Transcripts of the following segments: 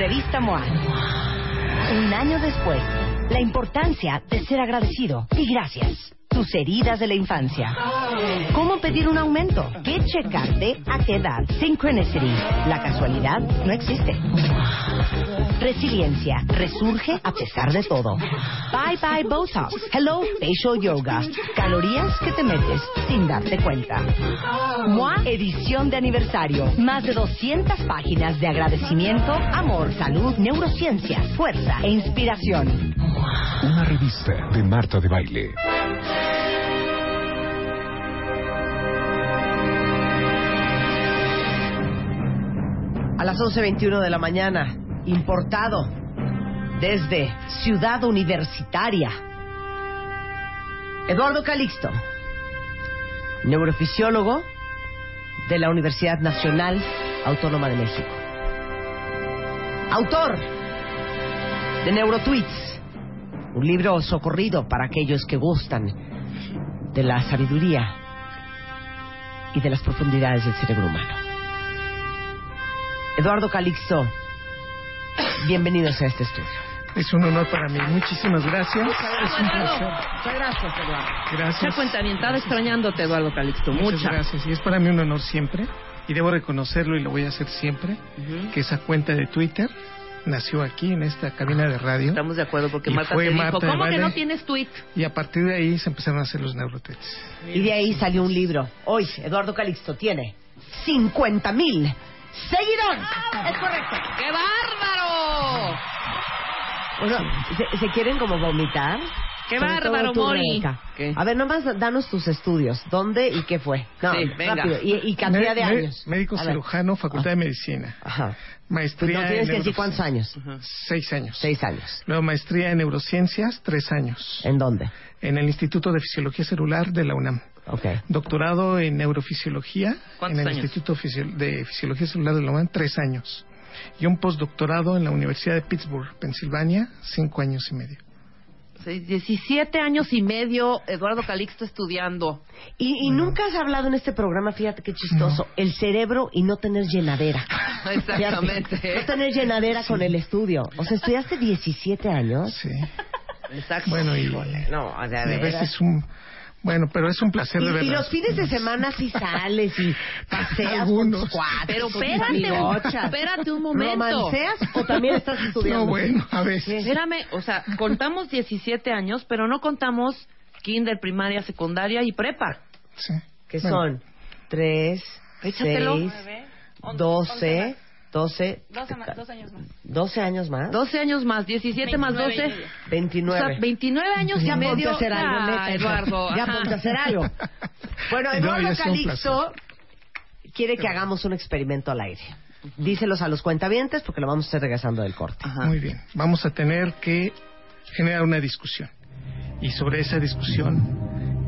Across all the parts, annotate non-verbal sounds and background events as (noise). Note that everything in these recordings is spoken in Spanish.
Revista MOA. Un año después, la importancia de ser agradecido y gracias. Tus heridas de la infancia. ¿Cómo pedir un aumento? ¿Qué checarte? ¿A qué edad? Synchronicity. La casualidad no existe. Resiliencia. Resurge a pesar de todo. Bye bye Botox. Hello Facial Yoga. Calorías que te metes sin darte cuenta. MOA edición de aniversario. Más de 200 páginas de agradecimiento, amor, salud, neurociencia, fuerza e inspiración. Una revista de Marta de Baile. A las 11.21 de la mañana, importado desde Ciudad Universitaria. Eduardo Calixto, neurofisiólogo de la Universidad Nacional Autónoma de México. Autor de Neurotweets, un libro socorrido para aquellos que gustan de la sabiduría y de las profundidades del cerebro humano. Eduardo Calixto, bienvenidos a este estudio. Es un honor para mí. Muchísimas gracias. Es un placer. Muchas gracias, Eduardo. Gracias. Cuenta extrañándote, Eduardo Calixto. Muchas Mucha. gracias. Y es para mí un honor siempre. Y debo reconocerlo y lo voy a hacer siempre. Que esa cuenta de Twitter nació aquí en esta cabina de radio. Estamos de acuerdo porque Y Marta fue te dijo, Marta, ¿cómo que no tienes tweet? Y a partir de ahí se empezaron a hacer los neurotets. Y de ahí salió un libro. Hoy, Eduardo Calixto tiene 50 mil seguidores. Es correcto. ¡Qué bárbaro! Bueno, ¿se, se quieren como vomitar? ¡Qué Sobre todo bárbaro, tú, Mori! Rebeca. ¿Qué? A ver, nomás danos tus estudios. ¿Dónde y qué fue? No, Sí, venga. rápido. Y, y cantidad de Me- me- años. Médico A ver. cirujano, Facultad de Medicina. Ajá. Maestría No tienes en que decir cuántos años. Seis años. Seis años. Luego maestría en neurociencias, tres años. ¿En dónde? En el Instituto de Fisiología Celular de la UNAM. Ok. Doctorado en neurofisiología ¿Cuántos en el años? Instituto Fisio- de Fisiología Celular de la UNAM, tres años. Y un postdoctorado en la Universidad de Pittsburgh, Pensilvania, cinco años y medio. Sí, 17 años y medio, Eduardo Calixto estudiando. Y, y nunca has hablado en este programa, fíjate qué chistoso, el cerebro y no tener llenadera. (laughs) Exactamente. Fíjate, no tener llenadera con el estudio. O sea, estudiaste 17 años. Sí. Exacto. Bueno, y No, y de a veces un... Bueno, pero es un placer Y, de y verdad. los fines de semana sí sales y (laughs) paseas Algunos. con cuates, Pero espérate, un- espérate un momento. ¿Romanceas o también estás (laughs) estudiando? No, bueno, a veces. Espérame, o sea, contamos 17 años, pero no contamos kinder, primaria, secundaria y prepa. Sí. Que Bueno, son 3, Échatelo. 6, 12, 12, Dos, ama- dos años más. 12 años más. 12 años más, 17 más 29 y 12. medio. O 29. sea, 29 años ya y ponte medio. a hacer algo, Ah, neta. Eduardo. Ya ponte a hacer algo. Bueno, (laughs) No, Eduardo un Calixto quiere que hagamos un experimento al aire. Díselos a los cuentavientes porque lo vamos a hacer regresando del corte. Ajá. Muy bien. Vamos a tener que generar una discusión. Y sobre esa discusión,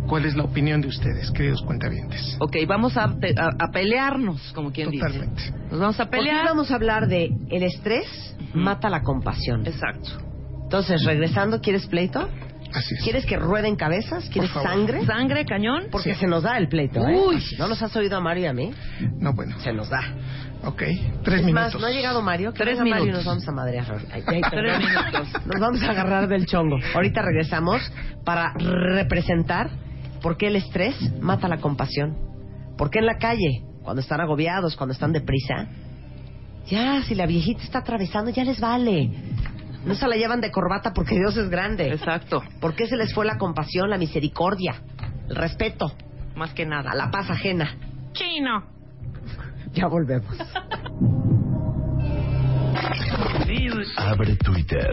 ¿cuál es la opinión de ustedes, queridos cuentavientes? Ok, vamos a, pe- a- a pelearnos, como quien Totalmente. dice. Nos vamos a Porque hoy pelear. vamos a hablar de el estrés mata la compasión. Exacto. Entonces, regresando, ¿quieres pleito? Así es. ¿Quieres que rueden cabezas? ¿Quieres sangre? ¿Sangre, cañón? Porque Sí. se nos da el pleito, ¿eh? Uy. ¿No nos has oído a Mario y a mí? No, bueno. Se nos da. Ok. Tres es minutos. más, no ha llegado Mario. Que Tres venga Mario y minutos. nos vamos a madrear. (laughs) Tres minutos. Nos vamos a agarrar del chongo. Ahorita regresamos para representar por qué el estrés mata la compasión. ¿Por qué en la calle, cuando están agobiados, cuando están deprisa, ya, si la viejita está atravesando, ya les vale. No se la llevan de corbata porque Dios es grande. Exacto. ¿Por qué se les fue la compasión, la misericordia, el respeto, Más que nada. la paz ajena? Chino. Ya volvemos. Abre Twitter.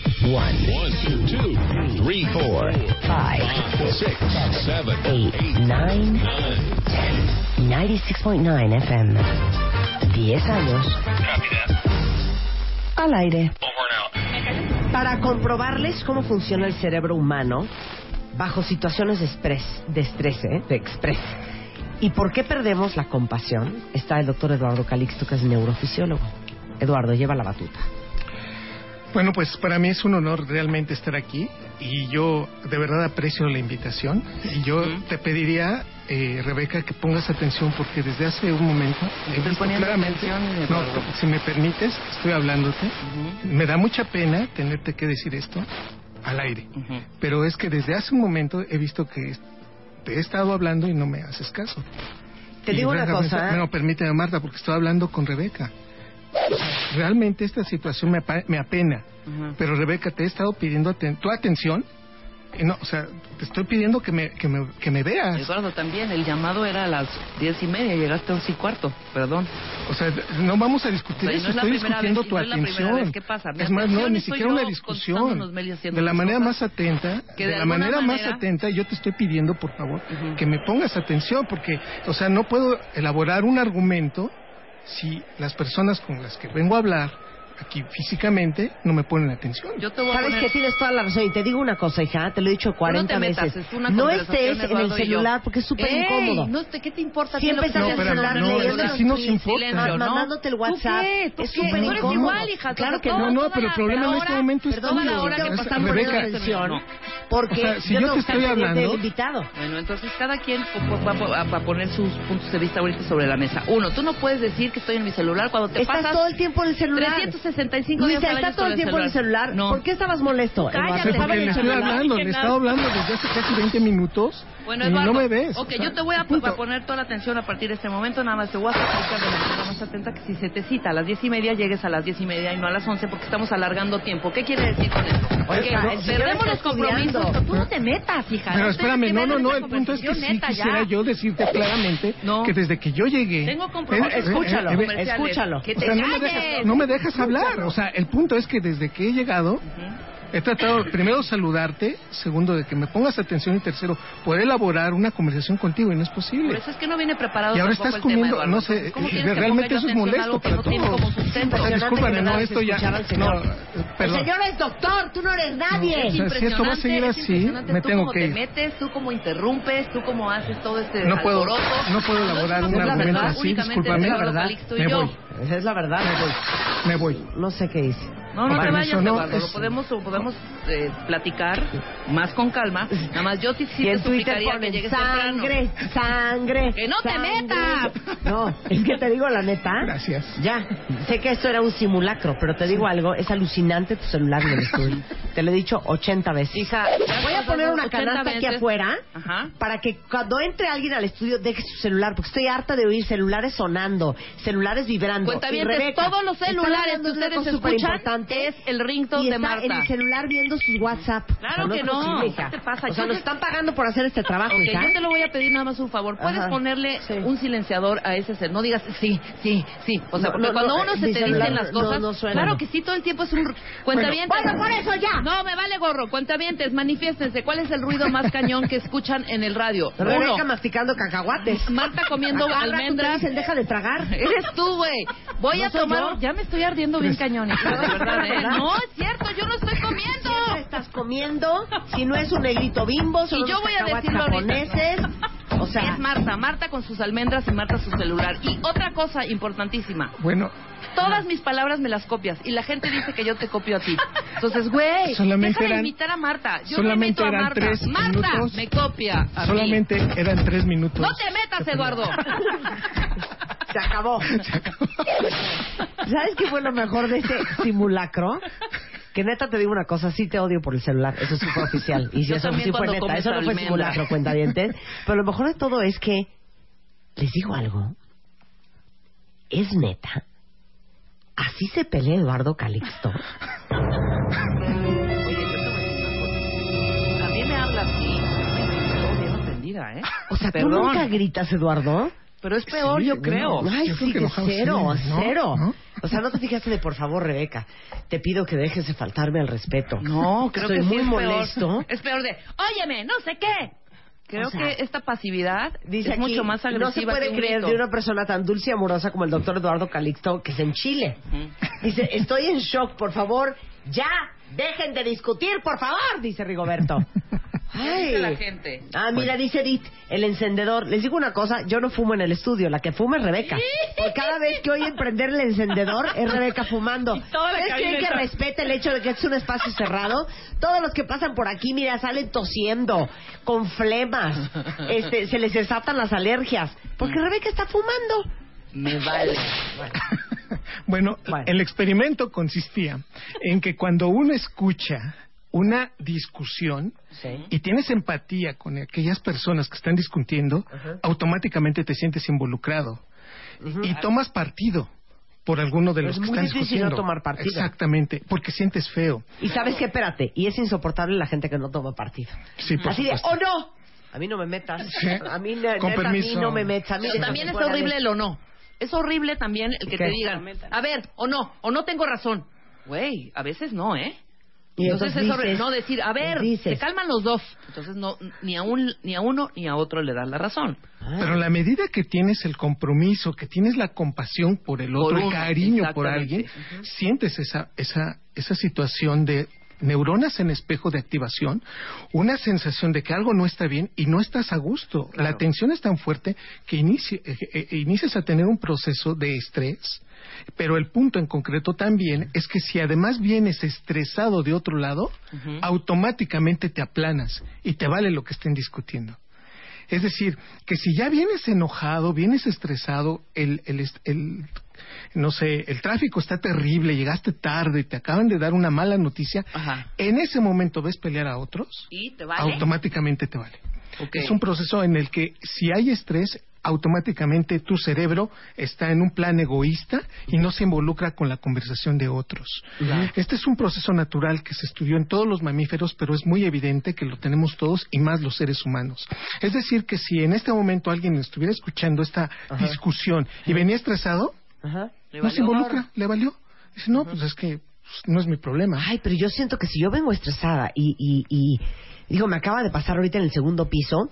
One, two, two, three, four, Five, six, seven, eight, nine, ten. 96.9 FM. 10 años Al aire. Para comprobarles cómo funciona el cerebro humano bajo situaciones de estrés, de estrés, ¿eh? de express. ¿Y por qué perdemos la compasión? Está el doctor Eduardo Calixto, que es neurofisiólogo. Eduardo, lleva la batuta. Bueno, pues para mí es un honor realmente estar aquí y yo de verdad aprecio la invitación y yo te pediría, eh, Rebeca, que pongas atención porque desde hace un momento he Estoy visto poniendo claramente, no, si me permites, estoy hablándote, me da mucha pena tenerte que decir esto al aire, Ujú. pero es que desde hace un momento he visto que te he estado hablando y no me haces caso. Te Y digo una cosa. ¿eh? No, permíteme, Marta, porque estoy hablando con Rebeca. Realmente esta situación me, me apena. Pero Rebeca, te he estado pidiendo aten- tu atención. Y no, o sea, te estoy pidiendo que me, que me, que me veas. Eduardo, también, el llamado era a las diez y media, llegaste a once y cuarto, perdón. O sea, no vamos a discutir O sea, y eso, no estoy discutiendo vez, tu no atención. es más, no, ni siquiera una discusión. De la manera más atenta, Que de, de la manera, más atenta, yo te estoy pidiendo, por favor, que me pongas atención, porque, o sea, no puedo elaborar un argumento si las personas con las que vengo a hablar aquí físicamente no me ponen atención. Yo te voy a Sabes poner... que tienes toda la razón y te digo una cosa, hija, te lo he dicho 40 no te metas, veces. es una no estés en el celular porque es súper incómodo. No, te- ¿Qué te importa? Siempre ¿Qué es lo estás en el No, celular no, leyendo es que los sí nos tweets, importa. Silencio, ¿no? mandándote el ¿Tú WhatsApp. qué? ¿Tú Es súper Tú eres incómodo. igual, hija, Claro que no. No, no, pero el problema en este momento es tuyo. Rebeca, poniendo atención no. porque O sea, si yo tengo te estoy hablando- invitado. Bueno, entonces cada quien a- va a poner sus puntos de vista ahorita sobre la mesa. Uno, tú no puedes decir que estoy en mi celular cuando te Estás pasas todo el tiempo en el celular. 365 días Luisa, al año está todo el tiempo en el celular. No. ¿Por qué estabas molesto? Cállate, Estaba porque en le el estoy celular. hablando, le he estado hablando desde hace casi 20 minutos Bueno, y Eduardo, no me ves. ok, O sea, yo te voy a, a poner toda la atención a partir de este momento. Nada más te voy a explicar de manera más atenta que si se te cita a las diez y media, llegues a las diez y media y no a las once porque estamos alargando tiempo. ¿Qué quiere decir con esto? Oye, Que señor perdemos los compromisos. estudiando. Tú no te metas, hija. Pero no espérame, no, no, no, el punto es que sí quisiera yo decirte claramente (laughs) No. que desde que yo llegué... Tengo compromisos. Eh, eh, Escúchalo, eh, escúchalo. Que te no calles. no me dejas hablar. O sea, el punto es que desde que he llegado, he tratado, primero, saludarte, segundo, de que me pongas atención y tercero, poder elaborar una conversación contigo y no es Por posible. eso es que no viene preparado Y ahora estás tema, comiendo, Eduardo. no sé, Entonces, ¿cómo eh, realmente eso es molesto para no todos. como? O sea, discúlpame, no, esto ya... No, perdón. El señor es doctor, tú no eres nadie. O sea, si esto va a seguir Es así, me tú tengo cómo que te ir. metes, tú cómo interrumpes, tú cómo haces todo este No puedo- no puedo elaborar es un argumento así, discúlpame. Me voy. Esa es la verdad. Me voy. No sé qué hice. No, no te vayas, no, Eduardo. es- Lo podemos, lo podemos eh, platicar más con calma. Nada más yo te, sí te suplicaría que llegues sangre, sangre. ¡Que no te sangre". metas! No, es que te digo la neta. Gracias. Ya, sé que esto era un simulacro, pero te digo algo, es alucinante tu celular en el estudio. (laughs) Te lo he dicho 80 veces. Hija, Voy a poner una 80 canasta aquí afuera Ajá. para que cuando entre alguien al estudio deje su celular, porque estoy harta de oír celulares sonando, celulares vibrando. Cuenta bien, todos los celulares que ustedes escuchan es el ringtone y de está Marta. en el celular viendo sus WhatsApp. Claro O sea, que no. posible. ¿Qué te pasa? O sea, Yo nos te- están pagando por hacer este trabajo, Ok, hija. yo te lo voy a pedir nada más un favor. ¿Puedes Ajá. ponerle Sí. un silenciador a ese cel? No digas sí, sí, sí. O sea, No, porque no, cuando no, uno se te dicen las cosas, claro que sí, todo el tiempo es un cuentavientes. Bueno, por eso ya. No, me vale gorro. Cuentavientes, manifiéstense. ¿Cuál es el ruido más cañón que escuchan en el radio? (laughs) Rebeca Uno. masticando cacahuates. Marta comiendo A cada rato te almendras. dicen, deja de tragar. (laughs) Eres tú, güey. Voy a tomar. yo. Ya me estoy ardiendo bien verdad, ¿eh? No, es cierto, yo no estoy comiendo. Estás comiendo, si no es un negrito bimbo, son Y yo unos voy a decirlo japoneses. O sea, es Marta, Marta con sus almendras y Marta su celular. Y otra cosa importantísima, Bueno, todas mis palabras me las copias y la gente dice que yo te copio a ti. Entonces, güey, Solamente déjame eran- imitar a Marta. Yo solamente no imito a eran Marta. tres Marta minutos. me copia a mí. solamente eran tres minutos. No te metas, Eduardo. se acabó. (laughs) Se acabó. ¿Sabes qué fue lo mejor de este simulacro? Que neta te digo una cosa, sí te odio por el celular, eso sí fue oficial. (laughs) Y si Yo eso sí fue neta, eso no fue simulacro, cuenta (laughs) Pero lo mejor de todo es que, les digo algo, es neta. Así se pelea Eduardo Calixto. A mí me habla así. Estoy bien ofendida, ¿eh? O sea, ¿tú Perdón. nunca gritas, Eduardo? Pero es peor, Sí, yo creo. no. Ay, Yo creo sí, que cero, sí, ¿no? cero. ¿No? O sea, no te fijaste de, por favor, Rebeca, te pido que dejes de faltarme al respeto. No, creo Estoy que sí muy es molesto. Peor. Es peor de, óyeme, no sé qué. Creo O sea, que esta pasividad Dice es aquí, mucho más agresiva No se puede que un creer grito. de una persona tan dulce y amorosa como el doctor Eduardo Calixto, que es en Chile. Dice, estoy en shock, por favor, ya, dejen de discutir, por favor, dice Rigoberto. (laughs) ¿Qué dice la gente? Ah, mira, dice Edith, el encendedor. Les digo una cosa, yo no fumo en el estudio, la que fuma es Rebeca. Por cada vez que oyen prender el encendedor, es Rebeca fumando. (laughs) ¿Ustedes creen que respete el hecho de que es un espacio cerrado? Todos los que pasan por aquí, mira, salen tosiendo, con flemas, este, se les desatan las alergias, porque Mm. Rebeca está fumando. Me vale. (laughs) Bueno, Bueno. el experimento consistía en que cuando uno escucha una discusión Sí. y tienes empatía con aquellas personas que están discutiendo, automáticamente te sientes involucrado y tomas partido por alguno de Es los que muy están difícil discutiendo. no tomar partido. Exactamente, porque sientes feo. Y sabes qué, espérate, y es insoportable la gente que no toma partido. Sí, por Así de. ¡oh no! A mí no me metas. Sí. A mí, ne- Con neta, a mí permiso. no me metas. A mí Pero también es horrible el o no. Es horrible también el que ¿Qué? te digan, a ver, o no, o no tengo razón. Güey, a veces no, ¿eh? Y entonces, entonces dices- no decir, a ver, dices. se calman los dos. Entonces no ni a un ni a uno ni a otro le das la razón. Pero en la medida que tienes el compromiso, que tienes la compasión por el Por otro, el uno, cariño por alguien, sientes esa, esa, esa situación de neuronas en espejo de activación, una sensación de que algo no está bien y no estás a gusto. La tensión es tan fuerte que inici- eh, eh, inicias a tener un proceso de estrés. Pero el punto en concreto también es que si además vienes estresado de otro lado, automáticamente te aplanas y te vale lo que estén discutiendo. Es decir, que si ya vienes enojado, vienes estresado, el, el- no sé, el tráfico está terrible, llegaste tarde, te acaban de dar una mala noticia, Ajá. en ese momento ves pelear a otros, Y te vale. automáticamente te vale. Es un proceso en el que si hay estrés, automáticamente tu cerebro está en un plan egoísta y no se involucra con la conversación de otros. Este es un proceso natural que se estudió en todos los mamíferos, pero es muy evidente que lo tenemos todos y más los seres humanos. Es decir, que si en este momento alguien estuviera escuchando esta discusión y venía estresado, Ajá. Le no se involucra, gorro. le valió. Dice, no, pues es que pues, no es mi problema. Ay, pero yo siento que si yo vengo estresada y, y, y digo, me acaba de pasar ahorita en el segundo piso,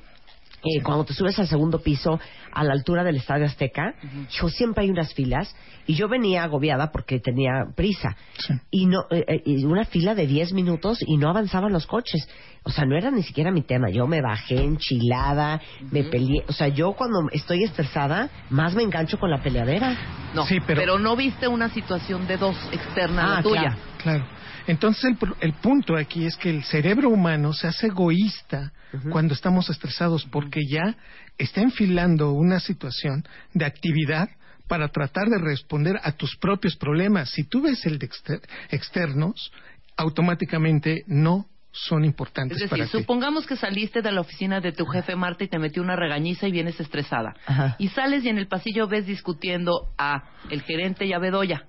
eh, cuando te subes al segundo piso a la altura del Estadio Azteca, hijo, siempre hay unas filas y yo venía agobiada porque tenía prisa Sí. y no eh, eh, una fila de 10 minutos y no avanzaban los coches. O sea, no era ni siquiera mi tema. Yo me bajé enchilada, me peleé. O sea, yo cuando estoy estresada, más me engancho con la peleadera. No, Sí, pero- pero... no viste una situación de dos externa a Ah, la tuya. claro. Claro. Entonces el, el punto aquí es que el cerebro humano se hace egoísta cuando estamos estresados porque ya está enfilando una situación de actividad para tratar de responder a tus propios problemas. Si tú ves el de exter- externos, automáticamente no son importantes Es decir, para ti. supongamos que saliste de la oficina de tu jefe Marta y te metió una regañiza y vienes estresada. Ajá. Y sales y en el pasillo ves discutiendo a el gerente y a Bedoya.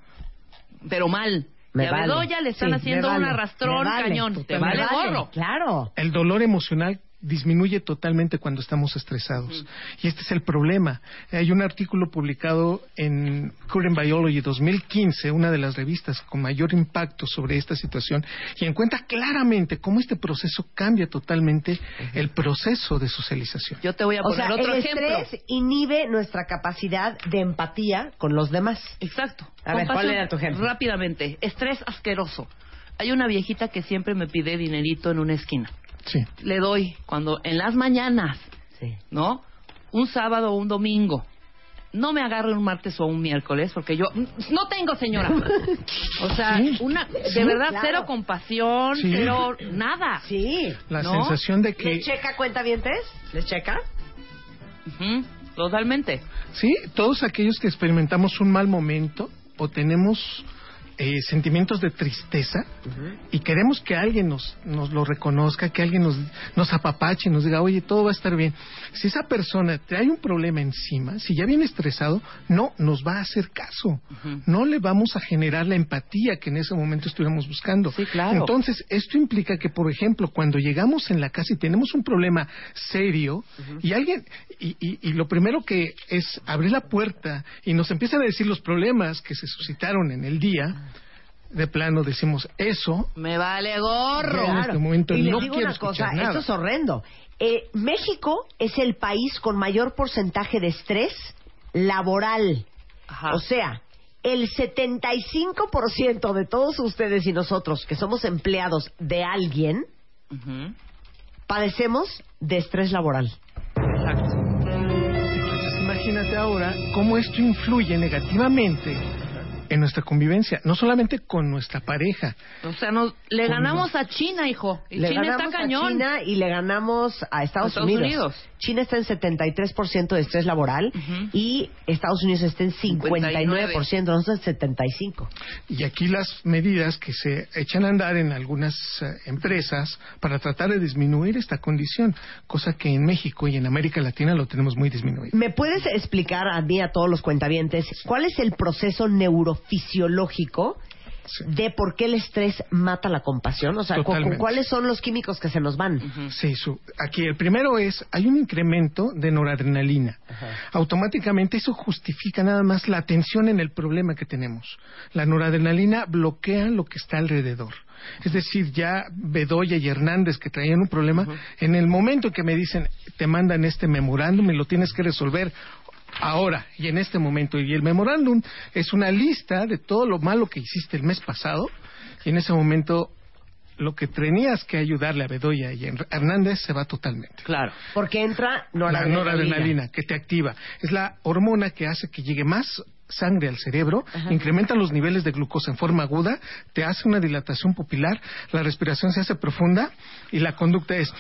Pero mal. Me y a vale. Bedoya le están Sí, haciendo vale. un arrastrón vale. cañón. Te vale gorro. Claro. El dolor emocional disminuye totalmente cuando estamos estresados. Y este es el problema. Hay un artículo publicado en Current Biology 2015, una de las revistas con mayor impacto sobre esta situación, y encuentra claramente cómo este proceso cambia totalmente el proceso de socialización. Yo te voy a O poner sea, otro el ejemplo. estrés inhibe nuestra capacidad de empatía con los demás. Exacto. A ver, ¿cuál era tu ejemplo? Rápidamente. Estrés asqueroso. Hay una viejita que siempre me pide dinerito en una esquina. Sí. Le doy cuando en las mañanas, Sí. ¿no? Un sábado o un domingo. No me agarre un martes o un miércoles porque yo no tengo, señora. (laughs) O sea, Sí. una de Sí, verdad claro. cero compasión, Sí. cero nada. Sí. La ¿No? sensación de que ¿Les checa cuentavientes? ¿Les checa? Ujú, Totalmente. Sí, todos aquellos que experimentamos un mal momento o tenemos eh, sentimientos de tristeza y queremos que alguien nos, nos lo reconozca, que alguien nos, nos apapache y nos diga, oye, todo va a estar bien. Si esa persona trae un problema encima, si ya viene estresado, no nos va a hacer caso. No le vamos a generar la empatía que en ese momento estuviéramos buscando. Sí, claro. Entonces, esto implica que, por ejemplo, cuando llegamos en la casa y tenemos un problema serio y alguien, y, y- y lo primero que es abrir la puerta y nos empiezan a decir los problemas que se suscitaron en el día, de plano decimos eso. Me vale gorro. En este momento y les no digo quiero una cosa, nada. esto es horrendo. Eh, México es el país con mayor porcentaje de estrés laboral. Ajá. O sea, el 75% de todos ustedes y nosotros que somos empleados de alguien padecemos de estrés laboral. Exacto. Entonces imagínate ahora cómo esto influye negativamente en nuestra convivencia, no solamente con nuestra pareja, O sea, nos, le ganamos a China, hijo. Y le China ganamos está a cañón. China y le ganamos a Estados, A Estados Unidos. China está en 73% de estrés laboral y Estados Unidos está en 59%, nosotros en 75%. Y aquí las medidas que se echan a andar en algunas eh, empresas para tratar de disminuir esta condición, cosa que en México y en América Latina lo tenemos muy disminuido. ¿Me puedes explicar a mí, a todos los cuentavientes, cuál es el proceso neurofisiológico Sí. de por qué el estrés mata la compasión? O sea, ¿cu- cu- Totalmente. ¿cuáles son los químicos que se nos van? Sí, su- aquí el primero es, hay un incremento de noradrenalina. Automáticamente eso justifica nada más la atención en el problema que tenemos. La noradrenalina bloquea lo que está alrededor. Es decir, ya Bedoya y Hernández que traían un problema, en el momento que me dicen, te mandan este memorándum y lo tienes que resolver ahora y en este momento. Y el memorándum es una lista de todo lo malo que hiciste el mes pasado y en ese momento lo que tenías que ayudarle a Bedoya y a Hernández se va totalmente. Claro. Porque entra La noradrenalina. noradrenalina que te activa. Es la hormona que hace que llegue más sangre al cerebro, incrementa los niveles de glucosa en forma aguda, te hace una dilatación pupilar, la respiración se hace profunda y la conducta es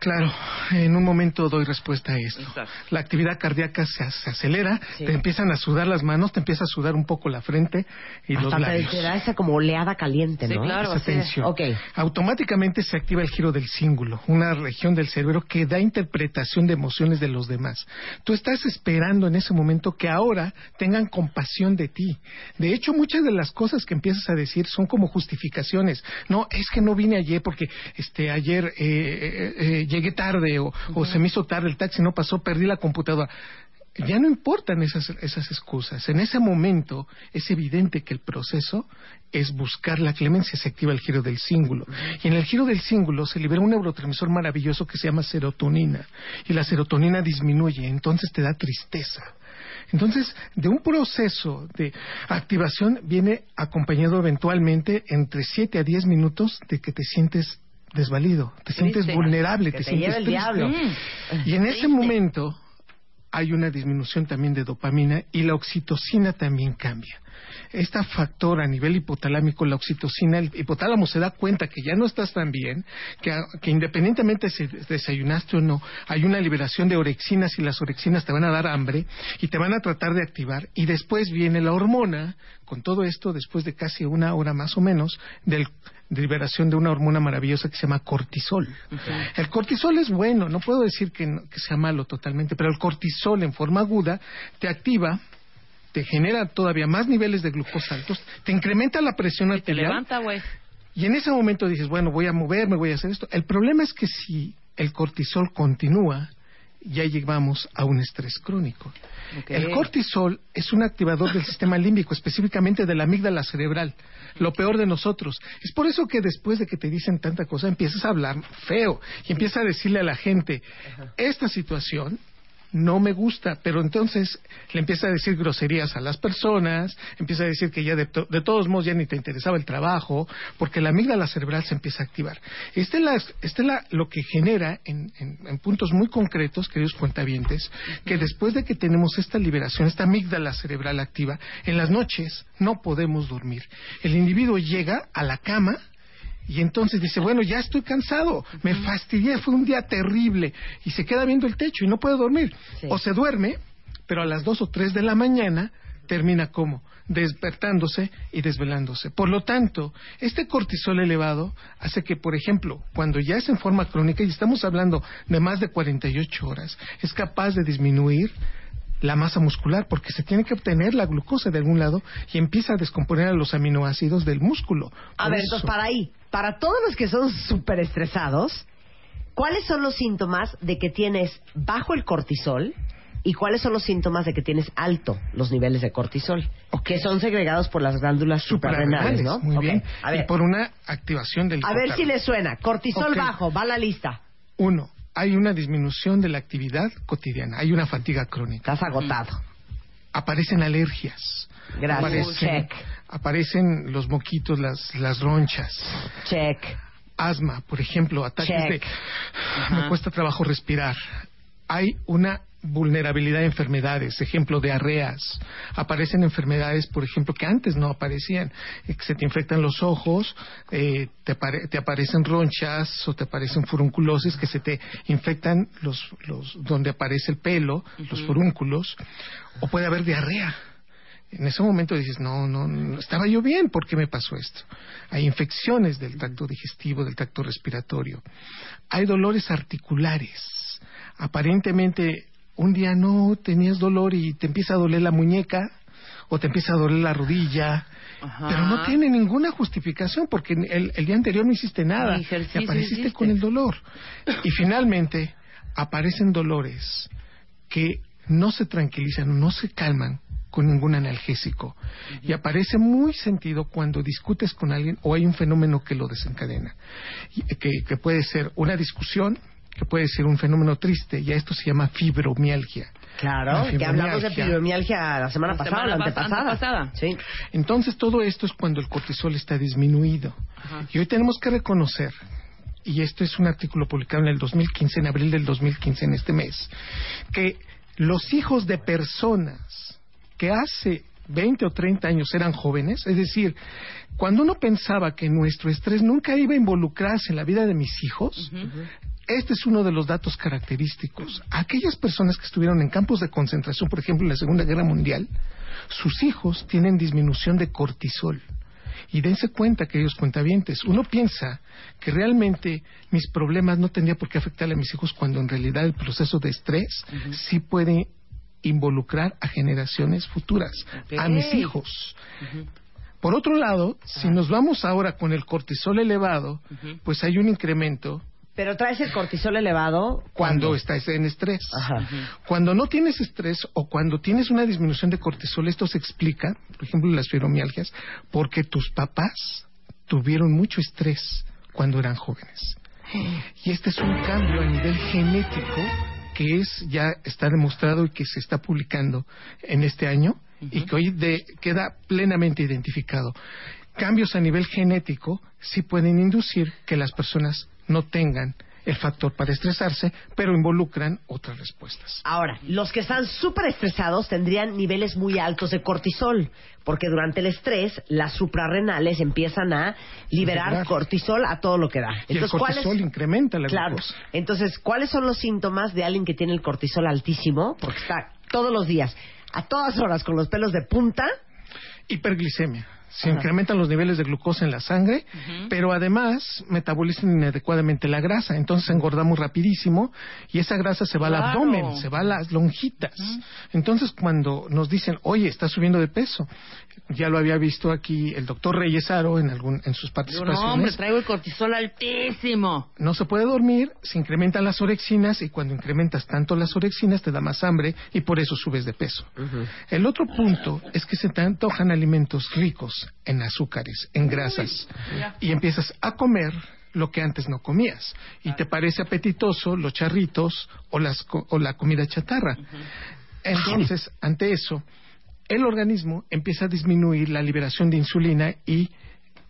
Claro, en un momento doy respuesta a esto. Exacto. La actividad cardíaca se, se acelera, Sí. te empiezan a sudar las manos, te empieza a sudar un poco la frente y los Hasta te, labios. te da esa como oleada caliente, Sí, ¿no? claro. esa tensión. Ok. Automáticamente se activa el giro del cíngulo, una región del cerebro que da interpretación de emociones de los demás. Tú estás esperando en ese momento que ahora tengan compasión de ti. De hecho, muchas de las cosas que empiezas a decir son como justificaciones. No, es que no vine ayer porque este ayer eh, eh, eh, llegué tarde o, o se me hizo tarde el taxi, no pasó, perdí la computadora. Ya no importan esas, esas excusas. En ese momento es evidente que el proceso es buscar la clemencia, se activa el giro del cíngulo. Y en el giro del cíngulo se libera un neurotransmisor maravilloso que se llama serotonina. Y la serotonina disminuye, entonces te da tristeza. Entonces, de un proceso de activación viene acompañado eventualmente entre 7 a 10 minutos de que te sientes desvalido, te sientes vulnerable, te te sientes triste. diablo. Mm. Y en ese momento hay una disminución también de dopamina y la oxitocina también cambia. Este factor a nivel hipotalámico, la oxitocina, el hipotálamo se da cuenta que ya no estás tan bien, que, que independientemente si desayunaste o no, hay una liberación de orexinas y las orexinas te van a dar hambre y te van a tratar de activar y después viene la hormona, con todo esto después de casi una hora más o menos, del de liberación de una hormona maravillosa que se llama cortisol. El cortisol es bueno, no puedo decir que, que sea malo totalmente, pero el cortisol en forma aguda te activa, te genera todavía más niveles de glucosa altos, te incrementa la presión Te arterial levanta, güey. y en ese momento dices, bueno, voy a moverme, voy a hacer esto. El problema es que si el cortisol continúa, ya llegamos a un estrés crónico. El cortisol es un activador del sistema (laughs) límbico, específicamente de la amígdala cerebral, lo peor de nosotros. Es por eso que después de que te dicen tanta cosa, empiezas a hablar feo y empiezas a decirle a la gente, esta situación no me gusta, pero entonces le empieza a decir groserías a las personas, empieza a decir que ya de, to- de todos modos ya ni te interesaba el trabajo, porque la amígdala cerebral se empieza a activar. Este es, la, este lo que genera en, en- en puntos muy concretos, queridos cuentavientes, que después de que tenemos esta liberación, esta amígdala cerebral activa, en las noches no podemos dormir. El individuo llega a la cama y entonces dice, bueno, ya estoy cansado, me fastidié, fue un día terrible, y se queda viendo el techo y no puede dormir. Sí. O se duerme, pero a las dos o tres de la mañana termina como despertándose y desvelándose. Por lo tanto, este cortisol elevado hace que, por ejemplo, cuando ya es en forma crónica, y estamos hablando de más de 48 horas, es capaz de disminuir la masa muscular porque se tiene que obtener la glucosa de algún lado y empieza a descomponer a los aminoácidos del músculo. A Por ver, eso- entonces para ahí, para todos los que son súper estresados, ¿cuáles son los síntomas de que tienes bajo el cortisol y cuáles son los síntomas de que tienes alto los niveles de cortisol? Ok. Que son segregados por las glándulas suprarrenales, ¿no? Muy bien. A ver, Y por una activación del a ver si les suena. Cortisol bajo, va a la lista. Uno, hay una disminución de la actividad cotidiana, hay una fatiga crónica, Estás agotado. aparecen alergias, Gracias. Aparecen, Check. aparecen los moquitos, las, las ronchas. Check. Asma, por ejemplo, ataques Check. de... Me cuesta trabajo respirar. Hay una vulnerabilidad a enfermedades, ejemplo, diarreas. Aparecen enfermedades, por ejemplo, que antes no aparecían, eh, que se te infectan los ojos, eh, te, apare- te aparecen ronchas o te aparecen furunculosis que se te infectan los, los donde aparece el pelo, los furúnculos, o puede haber diarrea. En ese momento dices, no, no, no, estaba yo bien, ¿por qué me pasó esto? Hay infecciones del tracto digestivo, del tracto respiratorio. Hay dolores articulares. Aparentemente, un día no tenías dolor y te empieza a doler la muñeca o te empieza a doler la rodilla, Ajá. pero no tiene ninguna justificación porque el, el día anterior no hiciste nada y apareciste hiciste. con el dolor. Y finalmente aparecen dolores que no se tranquilizan, no se calman con ningún analgésico. Y aparece muy sentido cuando discutes con alguien o hay un fenómeno que lo desencadena. Y- Que, que puede ser una discusión, que puede ser un fenómeno triste, y a esto se llama fibromialgia. Claro, La que hablamos de fibromialgia. la semana La pasada, semana la pas- antepasada. antepasada. Sí. Entonces todo esto es cuando el cortisol está disminuido. Y hoy tenemos que reconocer, y esto es un artículo publicado en el 2015, en abril del 2015, en este mes, que los hijos de personas que hace 20 o 30 años eran jóvenes, es decir, cuando uno pensaba que nuestro estrés nunca iba a involucrarse en la vida de mis hijos, este es uno de los datos característicos. Aquellas personas que estuvieron en campos de concentración, por ejemplo, en la Segunda Guerra Mundial, sus hijos tienen disminución de cortisol. Y dense cuenta, queridos cuentavientes, uno piensa que realmente mis problemas no tendría por qué afectarle a mis hijos cuando en realidad el proceso de estrés sí puede involucrar a generaciones futuras, a mis hijos. Por otro lado, si nos vamos ahora con el cortisol elevado, pues hay un incremento Pero traes el cortisol elevado cuando estás en estrés. Ajá. Cuando no tienes estrés o cuando tienes una disminución de cortisol, esto se explica, por ejemplo, las fibromialgias, porque tus papás tuvieron mucho estrés cuando eran jóvenes. Y este es un cambio a nivel genético que es ya está demostrado y que se está publicando en este año y que hoy de- queda plenamente identificado. Cambios a nivel genético sí pueden inducir que las personas no tengan el factor para estresarse, pero involucran otras respuestas. Ahora, los que están súper estresados tendrían niveles muy altos de cortisol, porque durante el estrés las suprarrenales empiezan a liberar Liberar. cortisol a todo lo que da. Y el cortisol ¿cuáles- incrementa la Claro. glucosa. Entonces, ¿cuáles son los síntomas de alguien que tiene el cortisol altísimo? Porque está todos los días, a todas horas, con los pelos de punta. Hiperglicemia. Se Ajá. incrementan los niveles de glucosa en la sangre, pero además metabolizan inadecuadamente la grasa, entonces engordamos rapidísimo y esa grasa se va al abdomen, se va a las lonjitas. Entonces cuando nos dicen, oye, está subiendo de peso, ya lo había visto aquí el doctor Reyes Aro en, algún, en sus participaciones. no, hombre, traigo el cortisol altísimo. no se puede dormir, se incrementan las orexinas y cuando incrementas tanto las orexinas te da más hambre y por eso subes de peso. El otro punto es que se te antojan alimentos ricos en azúcares, en grasas y empiezas a comer lo que antes no comías y te parece apetitoso los charritos o, las, o la comida chatarra. Entonces, ante eso, el organismo empieza a disminuir la liberación de insulina y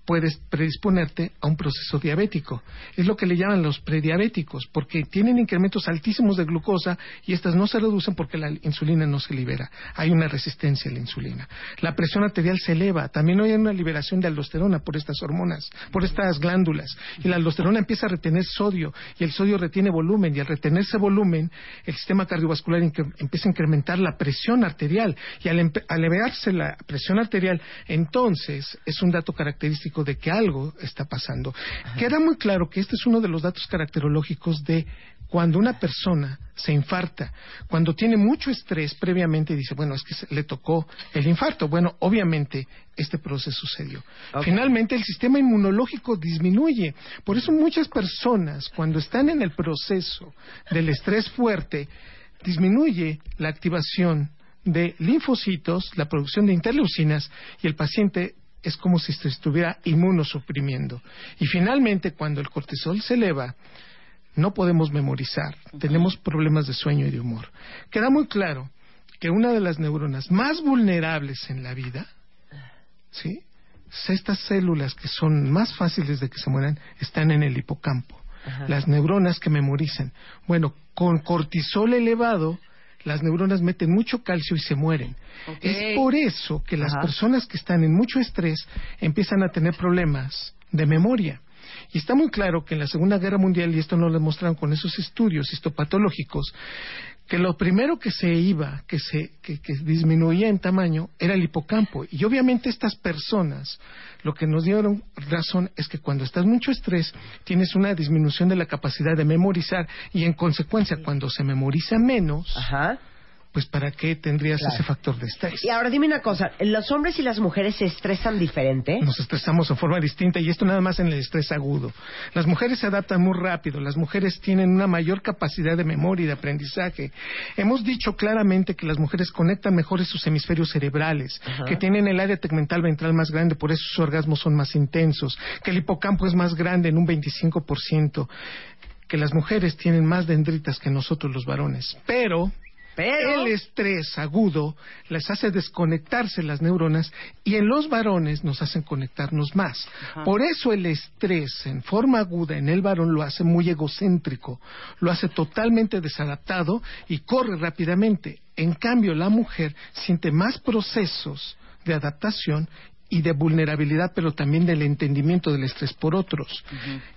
puedes predisponerte a un proceso diabético. Es lo que le llaman los prediabéticos, porque tienen incrementos altísimos de glucosa y estas no se reducen porque la insulina no se libera. Hay una resistencia a la insulina. La presión arterial se eleva. También hay una liberación de aldosterona por estas hormonas, por estas glándulas. Y la aldosterona empieza a retener sodio y el sodio retiene volumen y al retenerse volumen, el sistema cardiovascular empieza a incrementar la presión arterial y al, al elevarse la presión arterial, entonces es un dato característico de que algo está pasando. Queda muy claro que este es uno de los datos caracterológicos de cuando una persona se infarta, cuando tiene mucho estrés previamente y dice, bueno, es que se- le tocó el infarto. Bueno, obviamente este proceso sucedió. Finalmente el sistema inmunológico disminuye. Por eso muchas personas cuando están en el proceso del estrés fuerte, disminuye la activación de linfocitos, la producción de interleucinas y el paciente es como si se estuviera inmunosuprimiendo. Y finalmente, cuando el cortisol se eleva, no podemos memorizar, tenemos problemas de sueño y de humor. Queda muy claro que una de las neuronas más vulnerables en la vida, ¿sí? Estas células que son más fáciles de que se mueran están en el hipocampo. Las neuronas que memorizan. Bueno, con cortisol elevado, las neuronas meten mucho calcio y se mueren. Es por eso que las Ajá. personas que están en mucho estrés empiezan a tener problemas de memoria. Y está muy claro que en la Segunda Guerra Mundial, y esto nos lo demostraron con esos estudios histopatológicos, que lo primero que se iba, que se que, que disminuía en tamaño, era el hipocampo. Y obviamente estas personas, lo que nos dieron razón es que cuando estás mucho estrés, tienes una disminución de la capacidad de memorizar y en consecuencia, cuando se memoriza menos, Ajá. Pues ¿para qué tendrías Claro. ese factor de estrés? Y ahora dime una cosa, ¿los hombres y las mujeres se estresan diferente? Nos estresamos en forma distinta y esto nada más en el estrés agudo. Las mujeres se adaptan muy rápido, las mujeres tienen una mayor capacidad de memoria y de aprendizaje. Hemos dicho claramente que las mujeres conectan mejor sus hemisferios cerebrales, Ajá. que tienen el área tegmental ventral más grande, por eso sus orgasmos son más intensos, que el hipocampo es más grande en un 25%, que las mujeres tienen más dendritas que nosotros los varones. Pero Pero... el estrés agudo les hace desconectarse las neuronas y en los varones nos hacen conectarnos más. Ajá. Por eso el estrés en forma aguda en el varón lo hace muy egocéntrico, lo hace totalmente desadaptado y corre rápidamente. En cambio, la mujer siente más procesos de adaptación y de vulnerabilidad, pero también del entendimiento del estrés por otros.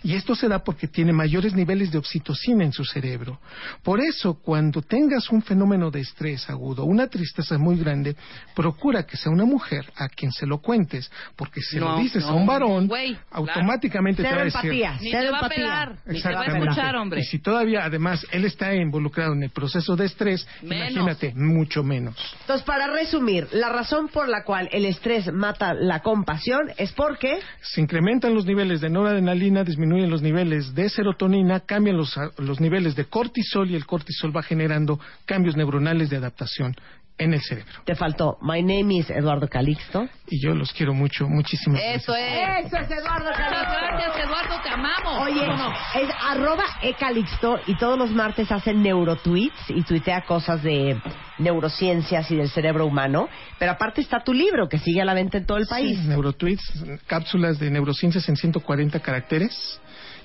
Y esto se da porque tiene mayores niveles de oxitocina en su cerebro. Por eso, cuando tengas un fenómeno de estrés agudo, una tristeza muy grande, procura que sea una mujer a quien se lo cuentes, porque si No, lo dices a un varón, automáticamente te va a decir... empatía, Ni te va a pelar, ni te va a Exactamente. escuchar, hombre. Y si todavía, además, él está involucrado en el proceso de estrés, Menos. imagínate, mucho menos. Entonces, para resumir, la razón por la cual el estrés mata la compasión es porque... Se incrementan los niveles de noradrenalina, disminuyen los niveles de serotonina, cambian los, los niveles de cortisol y el cortisol va generando cambios neuronales de adaptación en el cerebro. Te faltó. My name is Eduardo Calixto. Y yo los quiero mucho, muchísimas Eso gracias. es. Eso es Eduardo Muchas gracias, Eduardo, te amamos. Oye, ¿Cómo no? es arroba ecalixto y todos los martes hacen neurotweets y tuitea cosas de neurociencias y del cerebro humano. Pero aparte está tu libro que sigue a la venta en todo el país. Sí, neurotweets, cápsulas de neurociencias en 140 caracteres.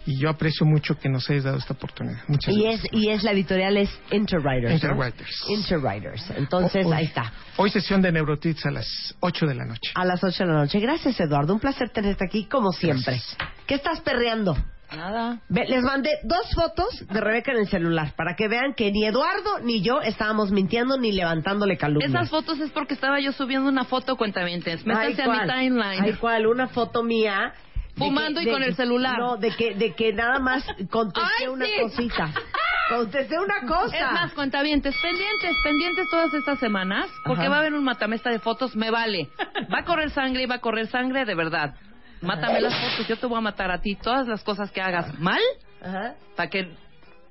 Y yo aprecio mucho que nos hayas dado esta oportunidad. Muchas Y gracias. es, y es la editorial es Interwriters. ¿no? Interwriters. Interwriters. Entonces, Hoy- ahí está. Hoy sesión de neurotweets a las 8 de la noche. A las 8 de la noche. Gracias, Eduardo. Un placer tenerte aquí, como siempre. Gracias. ¿Qué estás perreando? Nada. Ve, les mandé dos fotos de Rebeca en el celular para que vean que ni Eduardo ni yo estábamos mintiendo ni levantándole calumnias. Esas fotos es porque estaba yo subiendo una foto, cuentavientes. Métanse Ay, a mi ¿cuál? timeline. Ay, ¿cuál? Una foto mía. Fumando que- y con el celular. No, de que, de que nada más contesté Ay, una sí. cosita. (laughs) Contesté una cosa. Es más, cuentavientes, pendientes, pendientes todas estas semanas, porque Ajá. va a haber un matamesta de fotos, me vale. Va a correr sangre y va a correr sangre de verdad. Mátame las fotos, yo te voy a matar a ti. Todas las cosas que hagas mal, Ajá. para que,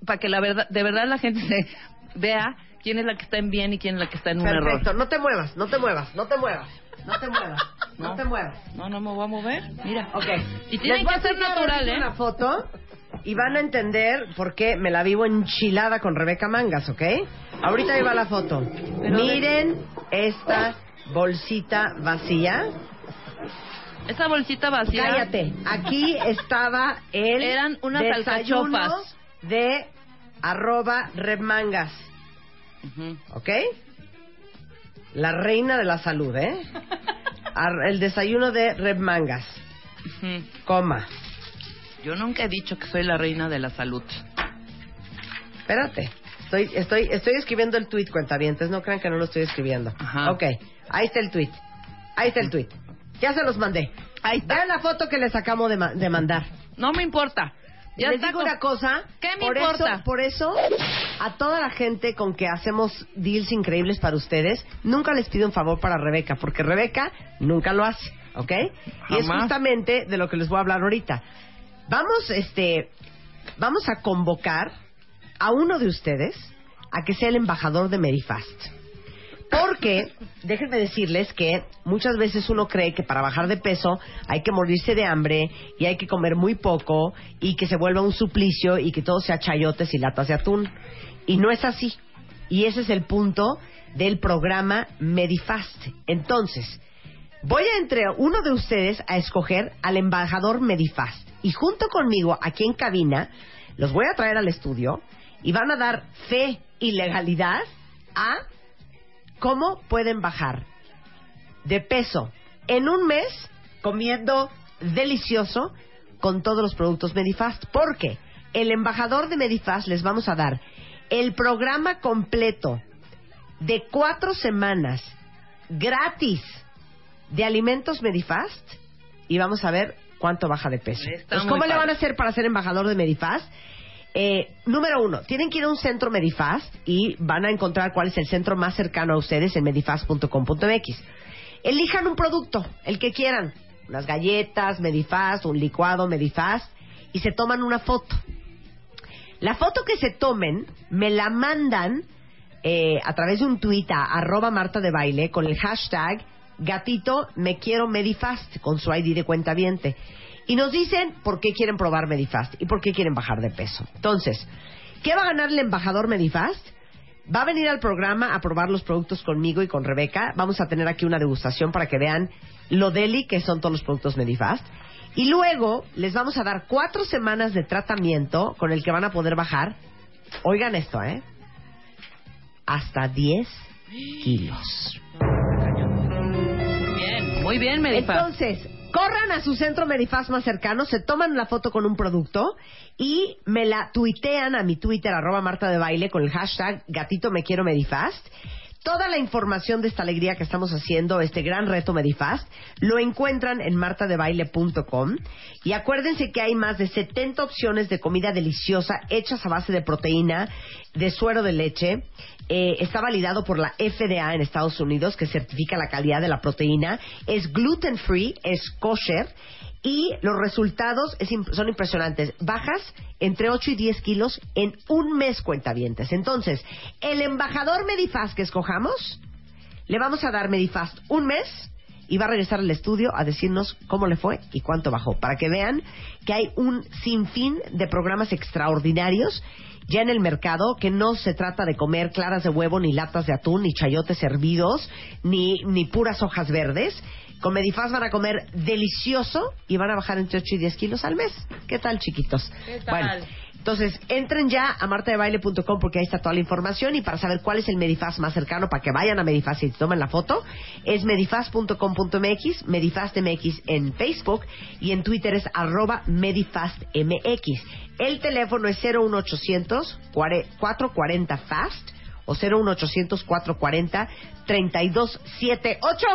para que la verdad, de verdad la gente se vea quién es la que está en bien y quién es la que está en un Perfecto. error. No te muevas, no te muevas, no te muevas. No te muevas, no, No. te muevas. No, no me voy a mover. Mira. Ok. Y tiene que a ser natural, ¿eh? una foto y van a entender por qué me la vivo enchilada con Rebeca Mangas, ¿ok? Ahorita ahí va la foto. Pero Miren esta bolsita vacía. Esa bolsita vacía. Cállate. Aquí estaba el Eran unas desayuno alcachofas. de arroba Mangas, Ujú. ¿ok? La reina de la salud, ¿eh? (laughs) Ar- el desayuno de Mangas, Ujú. coma. Yo nunca he dicho que soy la reina de la salud. Espérate. Estoy, estoy, estoy escribiendo el tweet, cuentavientes. No crean que no lo estoy escribiendo. Ajá. Ok. Ahí está el tweet. Ahí está el tweet. Ya se los mandé. Ahí está. Vean la foto que les acabo de, ma- de mandar. No me importa. Ya les está digo con- una cosa. ¿Qué me por importa? Eso, por eso, a toda la gente con que hacemos deals increíbles para ustedes, nunca les pido un favor para Rebeca, porque Rebeca nunca lo hace, ¿ok? Y es justamente de lo que les voy a hablar ahorita. Vamos, este, vamos a convocar a uno de ustedes a que sea el embajador de Medifast. Porque, déjenme decirles que muchas veces uno cree que para bajar de peso hay que morirse de hambre y hay que comer muy poco y que se vuelva un suplicio y que todo sea chayotes y latas de atún. Y no es así. Y ese es el punto del programa Medifast. Entonces, voy a entre uno de ustedes a escoger al embajador Medifast. Y junto conmigo, aquí en cabina, los voy a traer al estudio y van a dar fe y legalidad a cómo pueden bajar de peso en un mes comiendo delicioso con todos los productos Medifast. Porque el embajador de Medifast les vamos a dar el programa completo de cuatro semanas gratis de alimentos Medifast y vamos a ver cuánto baja de peso. Pues, ¿Cómo le van a hacer para ser embajador de Medifast? Eh, número uno, tienen que ir a un centro Medifast y van a encontrar cuál es el centro más cercano a ustedes en medifast.com.mx. Elijan un producto, el que quieran, unas galletas, Medifast, un licuado, Medifast, y se toman una foto. La foto que se tomen me la mandan eh, a través de un tuit a arroba Marta de Baile con el hashtag gatito me quiero Medifast con su ID de cuenta viente. Y nos dicen por qué quieren probar Medifast y por qué quieren bajar de peso. Entonces, ¿qué va a ganar el embajador Medifast? Va a venir al programa a probar los productos conmigo y con Rebeca. Vamos a tener aquí una degustación para que vean lo deli que son todos los productos Medifast. Y luego les vamos a dar cuatro semanas de tratamiento con el que van a poder bajar. Oigan esto, ¿eh? Hasta 10 kilos. Bien, muy bien, Medifast. Entonces, corran a su centro Medifast más cercano, se toman la foto con un producto y me la tuitean a mi Twitter, arroba Marta de Baile, con el hashtag gatito me quiero Medifast. Toda la información de esta alegría que estamos haciendo, este gran reto Medifast, lo encuentran en martadebaile.com. Y acuérdense que hay más de 70 opciones de comida deliciosa hechas a base de proteína, de suero de leche. Eh, está validado por la FDA en Estados Unidos, que certifica la calidad de la proteína. Es gluten free, es kosher. Y los resultados es son impresionantes. Bajas entre 8 y 10 kilos en un mes, cuentavientes. Entonces, el embajador Medifast que escojamos, le vamos a dar Medifast un mes y va a regresar al estudio a decirnos cómo le fue y cuánto bajó. Para que vean que hay un sinfín de programas extraordinarios ya en el mercado que no se trata de comer claras de huevo, ni latas de atún, ni chayotes hervidos, ni, ni puras hojas verdes. Con Medifast van a comer delicioso y van a bajar entre 8 y 10 kilos al mes. ¿Qué tal, chiquitos? ¿Qué tal? Bueno, entonces, entren ya a martadebaile.com porque ahí está toda la información y para saber cuál es el Medifast más cercano para que vayan a Medifast y tomen la foto, es medifast.com.mx, MedifastMX en Facebook y en Twitter es arroba MedifastMX. El teléfono es 01800 440 FAST o 01800 440 3278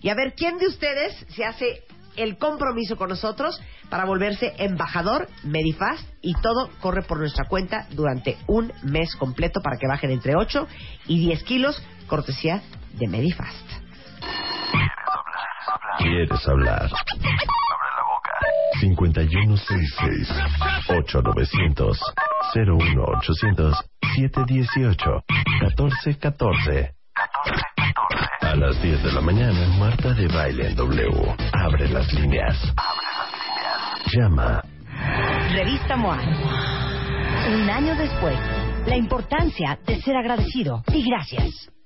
y a ver quién de ustedes se hace el compromiso con nosotros para volverse embajador Medifast y todo corre por nuestra cuenta durante un mes completo para que bajen entre 8 y 10 kilos, cortesía de Medifast. ¿Quieres hablar? Abre la boca. 5166-8900. 01800. 718-1414. A las 10 de la mañana, Marta de Baile en W. Abre las líneas. Llama. Revista MOA. Un año después, la importancia de ser agradecido y gracias.